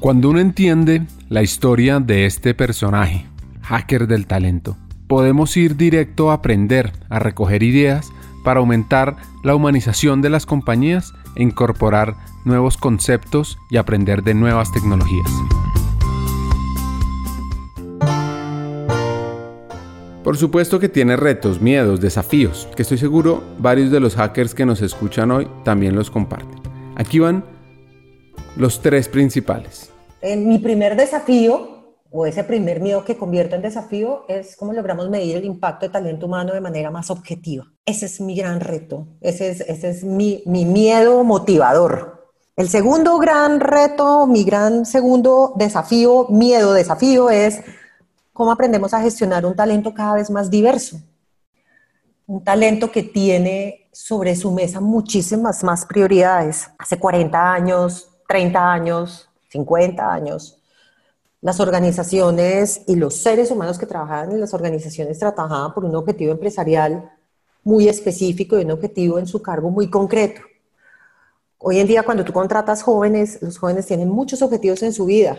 Cuando uno entiende la historia de este personaje, hacker del talento, podemos ir directo a aprender, a recoger ideas para aumentar la humanización de las compañías e incorporar nuevos conceptos y aprender de nuevas tecnologías. Por supuesto que tiene retos, miedos, desafíos, que estoy seguro varios de los hackers que nos escuchan hoy también los comparten. Aquí van los tres principales. mi primer desafío, o ese primer miedo que convierto en desafío, es cómo logramos medir el impacto de talento humano de manera más objetiva. Ese es mi gran reto, ese es, ese es mi, mi miedo motivador. El segundo gran reto, mi gran segundo desafío, miedo, desafío, es cómo aprendemos a gestionar un talento cada vez más diverso. Un talento que tiene sobre su mesa muchísimas más prioridades. Hace 40 años, 30 años, 50 años, las organizaciones y los seres humanos que trabajaban en las organizaciones trabajaban por un objetivo empresarial muy específico y un objetivo en su cargo muy concreto. Hoy en día, cuando tú contratas jóvenes, los jóvenes tienen muchos objetivos en su vida,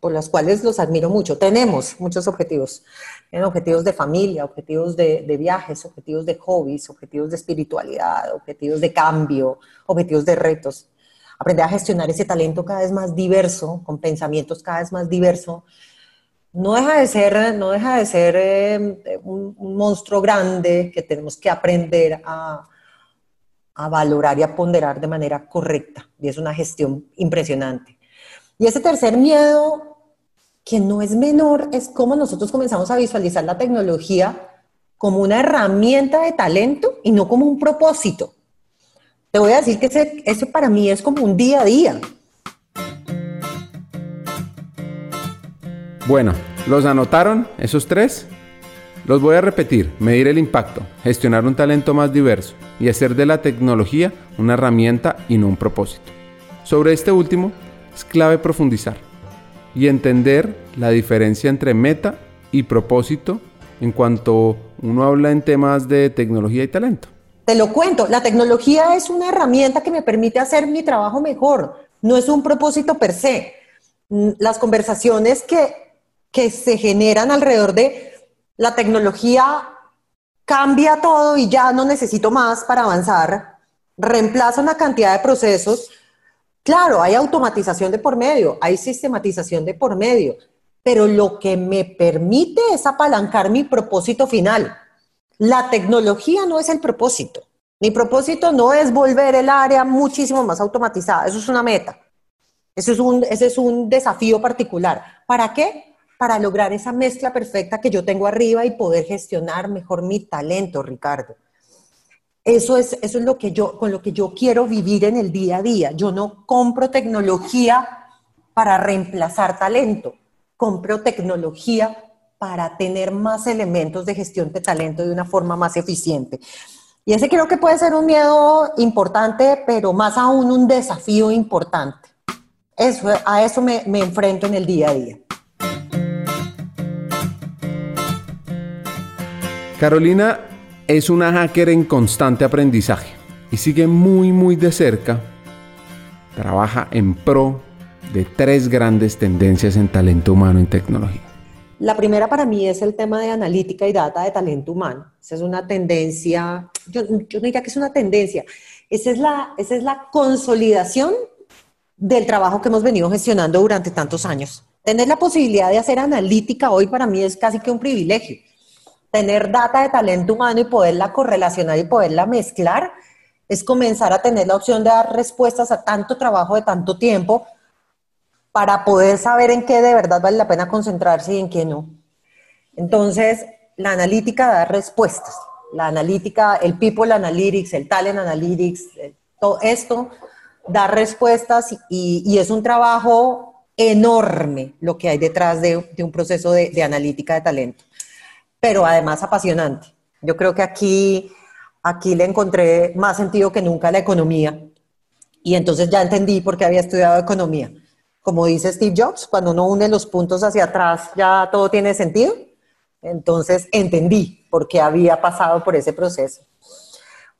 por los cuales los admiro mucho. Tenemos muchos objetivos. Tienen objetivos de familia, objetivos de, viajes, objetivos de hobbies, objetivos de espiritualidad, objetivos de cambio, objetivos de retos aprender a gestionar ese talento cada vez más diverso, con pensamientos cada vez más diversos, no deja de ser, no deja de ser eh, un, monstruo grande que tenemos que aprender a, a valorar y a ponderar de manera correcta. Y es una gestión impresionante. Y ese tercer miedo, que no es menor, es cómo nosotros comenzamos a visualizar la tecnología como una herramienta de talento y no como un propósito. Te voy a decir que ese, eso para mí es como un día a día. Bueno, ¿los anotaron esos tres? Los voy a repetir, medir el impacto, gestionar un talento más diverso y hacer de la tecnología una herramienta y no un propósito. Sobre este último, es clave profundizar y entender la diferencia entre meta y propósito en cuanto uno habla en temas de tecnología y talento. Te lo cuento, la tecnología es una herramienta que me permite hacer mi trabajo mejor, no es un propósito per se. Mm, las conversaciones que, que se generan alrededor de la tecnología cambia todo y ya no necesito más para avanzar, reemplaza una cantidad de procesos. Claro, hay automatización de por medio, hay sistematización de por medio, pero lo que me permite es apalancar mi propósito final la tecnología no es el propósito. Mi propósito no es volver el área muchísimo más automatizada. Eso es una meta. Eso es un, ese es un desafío particular. ¿Para qué? Para lograr esa mezcla perfecta que yo tengo arriba y poder gestionar mejor mi talento, Ricardo. Eso es, eso es lo que yo, con lo que yo quiero vivir en el día a día. Yo no compro tecnología para reemplazar talento. Compro tecnología para tener más elementos de gestión de talento de una forma más eficiente. Y ese creo que puede ser un miedo importante, pero más aún un desafío importante. Eso, a eso me, me enfrento en el día a día. Carolina es una hacker en constante aprendizaje y sigue muy muy de cerca. Trabaja en pro de tres grandes tendencias en talento humano y tecnología. La primera para mí es el tema de analítica y data de talento humano. Esa es una tendencia, yo, no diría que es una tendencia, esa es, la, esa es la consolidación del trabajo que hemos venido gestionando durante tantos años. Tener la posibilidad de hacer analítica hoy para mí es casi que un privilegio. Tener data de talento humano y poderla correlacionar y poderla mezclar es comenzar a tener la opción de dar respuestas a tanto trabajo de tanto tiempo para poder saber en qué de verdad vale la pena concentrarse y en qué no. Entonces, la analítica da respuestas. La analítica, el people analytics, el talent analytics, eh, todo esto da respuestas y, es un trabajo enorme lo que hay detrás de, un proceso de, analítica de talento, pero además apasionante. Yo creo que aquí, aquí le encontré más sentido que nunca a la economía y entonces ya entendí por qué había estudiado economía como dice Steve Jobs, cuando uno une los puntos hacia atrás ya todo tiene sentido. Entonces entendí por qué había pasado por ese proceso.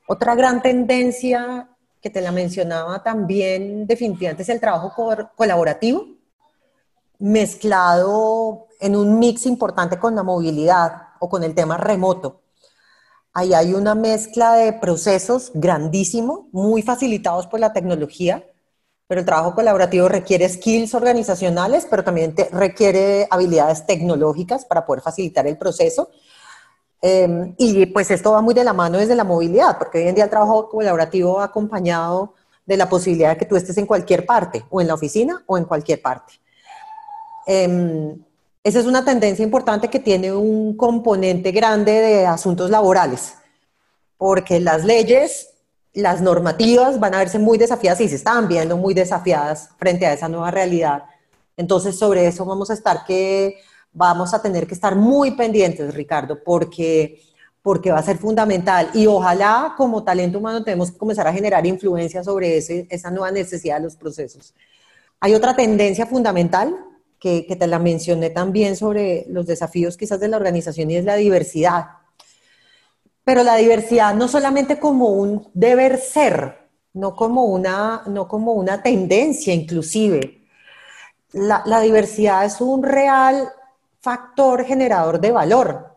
Otra gran tendencia que te la mencionaba también definitivamente es el trabajo colaborativo. mezclado en un mix importante con la movilidad o con el tema remoto. Ahí hay una mezcla de procesos grandísimo, muy facilitados por la tecnología, pero el trabajo colaborativo requiere skills organizacionales, pero también requiere habilidades tecnológicas para poder facilitar el proceso. Em, y pues esto va muy de la mano desde la movilidad, porque hoy en día el trabajo colaborativo ha acompañado de la posibilidad de que tú estés en cualquier parte, o en la oficina o en cualquier parte. Em, esa es una tendencia importante que tiene un componente grande de asuntos laborales, porque las leyes las normativas van a verse muy desafiadas y se están viendo muy desafiadas frente a esa nueva realidad. Entonces, sobre eso vamos a estar que, vamos a tener que estar muy pendientes, Ricardo, porque, porque va a ser fundamental. Y ojalá, como talento humano, tenemos que comenzar a generar influencia sobre ese, esa nueva necesidad de los procesos. Hay otra tendencia fundamental que, que te la mencioné también sobre los desafíos quizás de la organización y es la diversidad pero la diversidad no solamente como un deber ser, no como una, no como una tendencia inclusive. La, diversidad es un real factor generador de valor.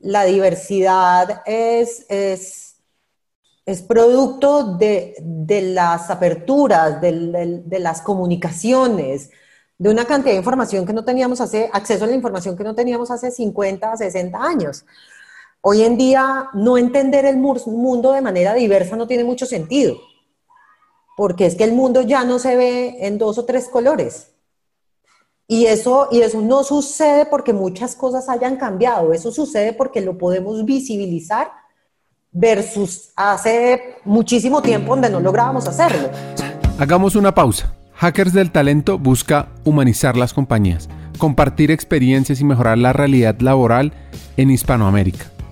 La diversidad es, es, producto de, de, las aperturas, de, de, de, las comunicaciones, de una cantidad de información que no teníamos hace, acceso a la información que no teníamos hace 50, 60 años. Hoy en día no entender el mundo de manera diversa no tiene mucho sentido, porque es que el mundo ya no se ve en dos o tres colores. Y eso, y eso no sucede porque muchas cosas hayan cambiado, eso sucede porque lo podemos visibilizar versus hace muchísimo tiempo donde no lográbamos hacerlo. Hagamos una pausa. Hackers del Talento busca humanizar las compañías, compartir experiencias y mejorar la realidad laboral en Hispanoamérica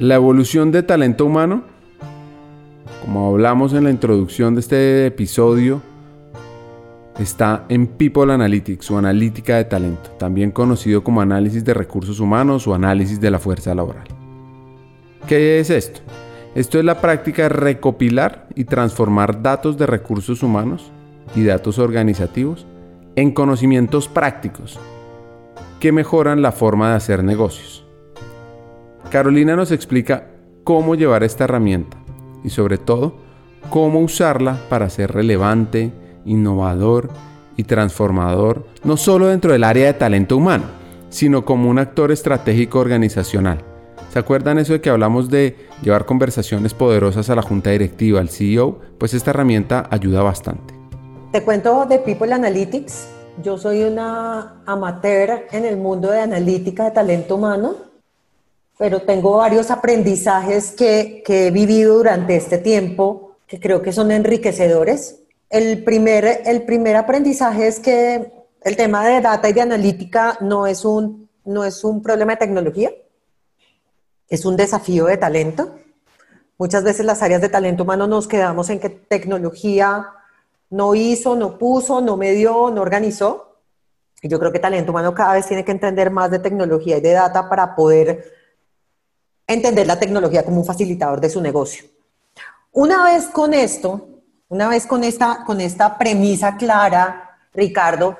La evolución de talento humano, como hablamos en la introducción de este episodio, está en People Analytics o analítica de talento, también conocido como análisis de recursos humanos o análisis de la fuerza laboral. ¿Qué es esto? Esto es la práctica de recopilar y transformar datos de recursos humanos y datos organizativos en conocimientos prácticos que mejoran la forma de hacer negocios. Carolina nos explica cómo llevar esta herramienta y sobre todo cómo usarla para ser relevante, innovador y transformador, no solo dentro del área de talento humano, sino como un actor estratégico organizacional. ¿Se acuerdan eso de que hablamos de llevar conversaciones poderosas a la junta directiva, al CEO? Pues esta herramienta ayuda bastante. Te cuento de People Analytics. Yo soy una amateur en el mundo de analítica de talento humano pero tengo varios aprendizajes que, que, he vivido durante este tiempo que creo que son enriquecedores. El primer, el primer aprendizaje es que el tema de data y de analítica no es un, no es un problema de tecnología, es un desafío de talento. Muchas veces las áreas de talento humano nos quedamos en que tecnología no hizo, no puso, no me dio, no organizó. Y yo creo que talento humano cada vez tiene que entender más de tecnología y de data para poder entender la tecnología como un facilitador de su negocio. Una vez con esto, una vez con esta, con esta premisa clara, Ricardo,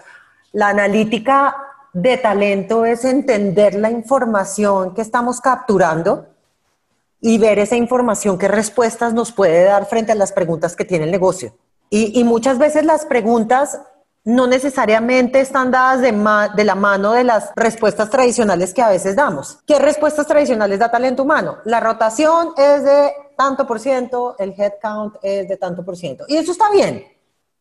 la analítica de talento es entender la información que estamos capturando y ver esa información, qué respuestas nos puede dar frente a las preguntas que tiene el negocio. Y, y muchas veces las preguntas no necesariamente están dadas de, la mano de las respuestas tradicionales que a veces damos. ¿Qué respuestas tradicionales da talento humano? La rotación es de tanto por ciento, el headcount es de tanto por ciento. Y eso está bien.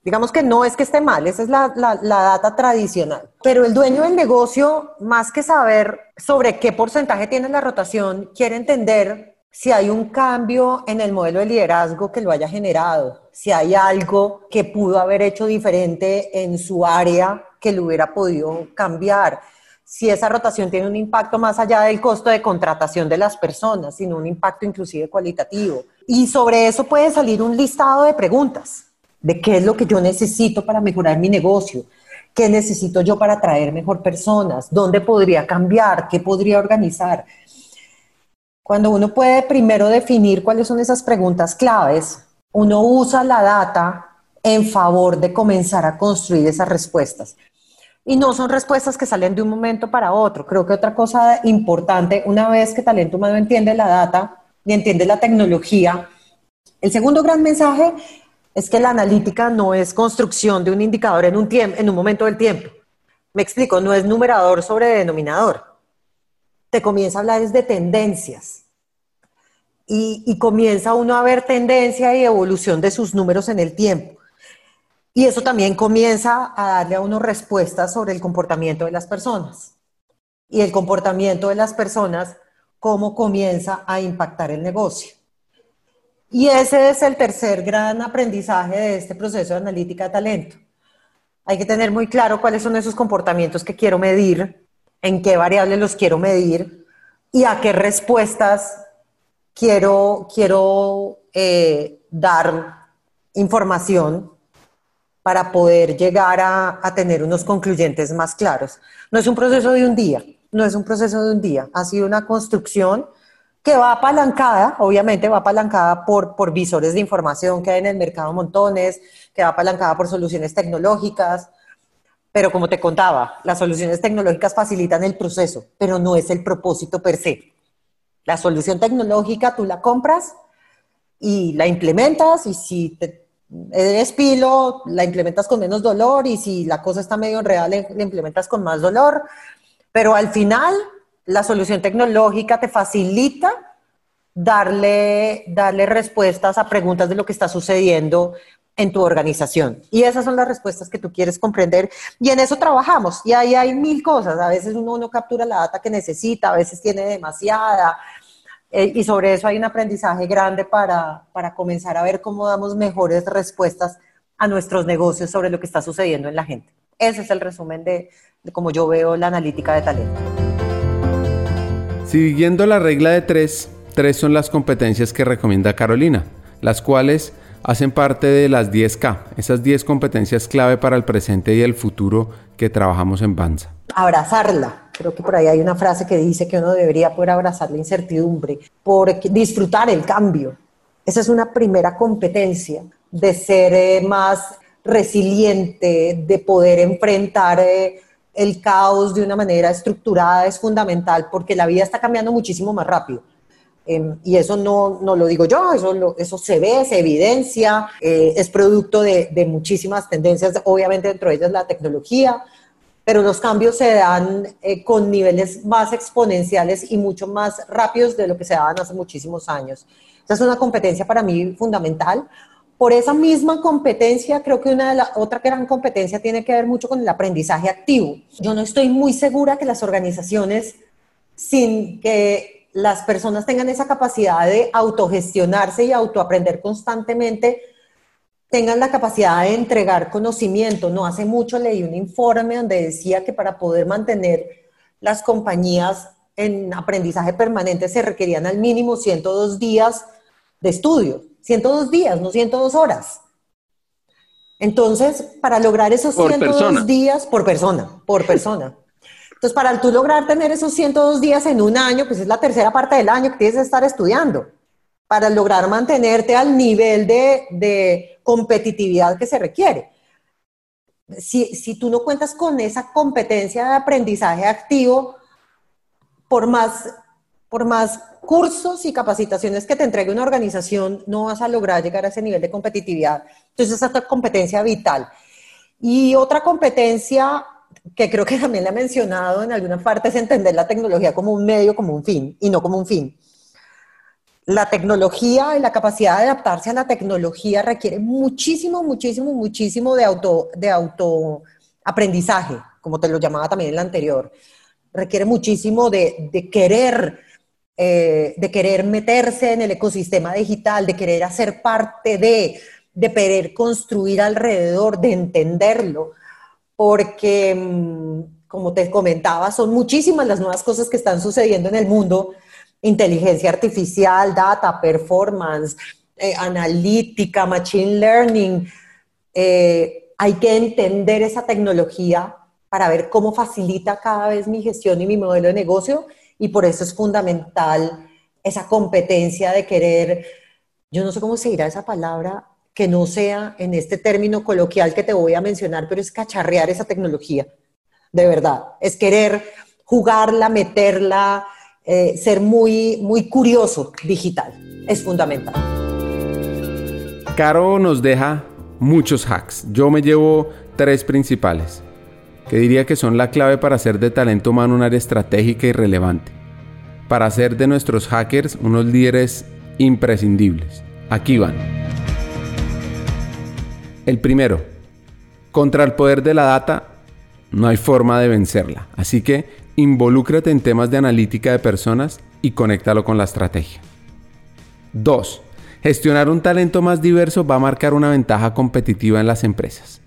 Digamos que no es que esté mal, esa es la, la data tradicional. Pero el dueño del negocio, más que saber sobre qué porcentaje tiene la rotación, quiere entender si hay un cambio en el modelo de liderazgo que lo haya generado, si hay algo que pudo haber hecho diferente en su área que lo hubiera podido cambiar. si esa rotación tiene un impacto más allá del costo de contratación de las personas, sino un impacto inclusive cualitativo. Y sobre eso puede salir un listado de preguntas de qué es lo que yo necesito para mejorar mi negocio, qué necesito yo para atraer mejor personas, dónde podría cambiar, qué podría organizar. Cuando uno puede primero definir cuáles son esas preguntas claves, uno usa la data en favor de comenzar a construir esas respuestas. Y no son respuestas que salen de un momento para otro. Creo que otra cosa importante, una vez que talento humano entiende la data y entiende la tecnología, el segundo gran mensaje es que la analítica no es construcción de un indicador en un, en un momento del tiempo. Me explico, no es numerador sobre denominador. Te comienza a hablar de tendencias. Y, y comienza uno a ver tendencia y evolución de sus números en el tiempo. Y eso también comienza a darle a uno respuestas sobre el comportamiento de las personas. Y el comportamiento de las personas, cómo comienza a impactar el negocio. Y ese es el tercer gran aprendizaje de este proceso de analítica de talento. Hay que tener muy claro cuáles son esos comportamientos que quiero medir, en qué variables los quiero medir y a qué respuestas quiero, quiero eh, dar información para poder llegar a, tener unos concluyentes más claros. No es un proceso de un día, no es un proceso de un día, ha sido una construcción que va apalancada, obviamente va apalancada por, por visores de información que hay en el mercado montones, que va apalancada por soluciones tecnológicas, pero como te contaba, las soluciones tecnológicas facilitan el proceso, pero no es el propósito per se. La solución tecnológica tú la compras y la implementas y si te eres pilo, la implementas con menos dolor y si la cosa está medio real, la implementas con más dolor. Pero al final, la solución tecnológica te facilita darle, darle respuestas a preguntas de lo que está sucediendo en tu organización. Y esas son las respuestas que tú quieres comprender. Y en eso trabajamos. Y ahí hay mil cosas. A veces uno no captura la data que necesita, a veces tiene demasiada, eh, y sobre eso hay un aprendizaje grande para, para comenzar a ver cómo damos mejores respuestas a nuestros negocios sobre lo que está sucediendo en la gente. Ese es el resumen de, de cómo yo veo la analítica de talento. Siguiendo la regla de tres, tres son las competencias que recomienda Carolina, las cuales hacen parte de las 10K, esas 10 competencias clave para el presente y el futuro que trabajamos en Banza. Abrazarla, Creo que por ahí hay una frase que dice que uno debería poder abrazar la incertidumbre, por disfrutar el cambio. Esa es una primera competencia de ser eh, más resiliente, de poder enfrentar eh, el caos de una manera estructurada, es fundamental porque la vida está cambiando muchísimo más rápido. Em, y eso no, no, lo digo yo, eso, eso se ve, se evidencia, eh, es producto de, de, muchísimas tendencias, obviamente dentro de ellas la tecnología, pero los cambios se dan eh, con niveles más exponenciales y mucho más rápidos de lo que se daban hace muchísimos años. Esa es una competencia para mí fundamental. Por esa misma competencia, creo que una de la, otra gran competencia tiene que ver mucho con el aprendizaje activo. Yo no estoy muy segura que las organizaciones, sin que las personas tengan esa capacidad de autogestionarse y autoaprender constantemente, tengan la capacidad de entregar conocimiento. No hace mucho leí un informe donde decía que para poder mantener las compañías en aprendizaje permanente se requerían al mínimo 102 días de estudio. 102 días, no 102 horas. Entonces, para lograr esos 102 días por persona, por persona. Entonces, para tú lograr tener esos 102 días en un año, pues es la tercera parte del año que tienes que estar estudiando para lograr mantenerte al nivel de, competitividad que se requiere. Si, tú no cuentas con esa competencia de aprendizaje activo, por más, por más cursos y capacitaciones que te entregue una organización, no vas a lograr llegar a ese nivel de competitividad. Entonces, esa es otra competencia vital. Y otra competencia que creo que también la he mencionado en alguna parte es entender la tecnología como un medio, como un fin, y no como un fin la tecnología y la capacidad de adaptarse a la tecnología requiere muchísimo, muchísimo, muchísimo de auto, de auto aprendizaje, como te lo llamaba también en la anterior. Requiere muchísimo de, querer, eh, de querer meterse en el ecosistema digital, de querer hacer parte de, de querer construir alrededor, de entenderlo, porque mm, como te comentaba, son muchísimas las nuevas cosas que están sucediendo en el mundo. Inteligencia artificial, data, performance, eh, analítica, machine learning. Eh, hay que entender esa tecnología para ver cómo facilita cada vez mi gestión y mi modelo de negocio y por eso es fundamental esa competencia de querer, yo no sé cómo se dirá esa palabra, que no sea en este término coloquial que te voy a mencionar, pero es cacharrear esa tecnología, de verdad, es querer jugarla, meterla, eh, ser muy, muy curioso digital, es fundamental. Caro nos deja muchos hacks, yo me llevo tres principales que diría que son la clave para hacer de talento humano un área estratégica y relevante, para hacer de nuestros hackers unos líderes imprescindibles. Aquí van. El primero, contra el poder de la data no hay forma de vencerla, así que involúcrate en temas de analítica de personas y conéctalo con la estrategia. 2. Gestionar un talento más diverso va a marcar una ventaja competitiva en las empresas.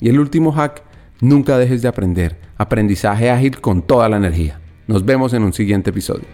Y el último hack Nunca dejes de aprender. Aprendizaje ágil con toda la energía. Nos vemos en un siguiente episodio.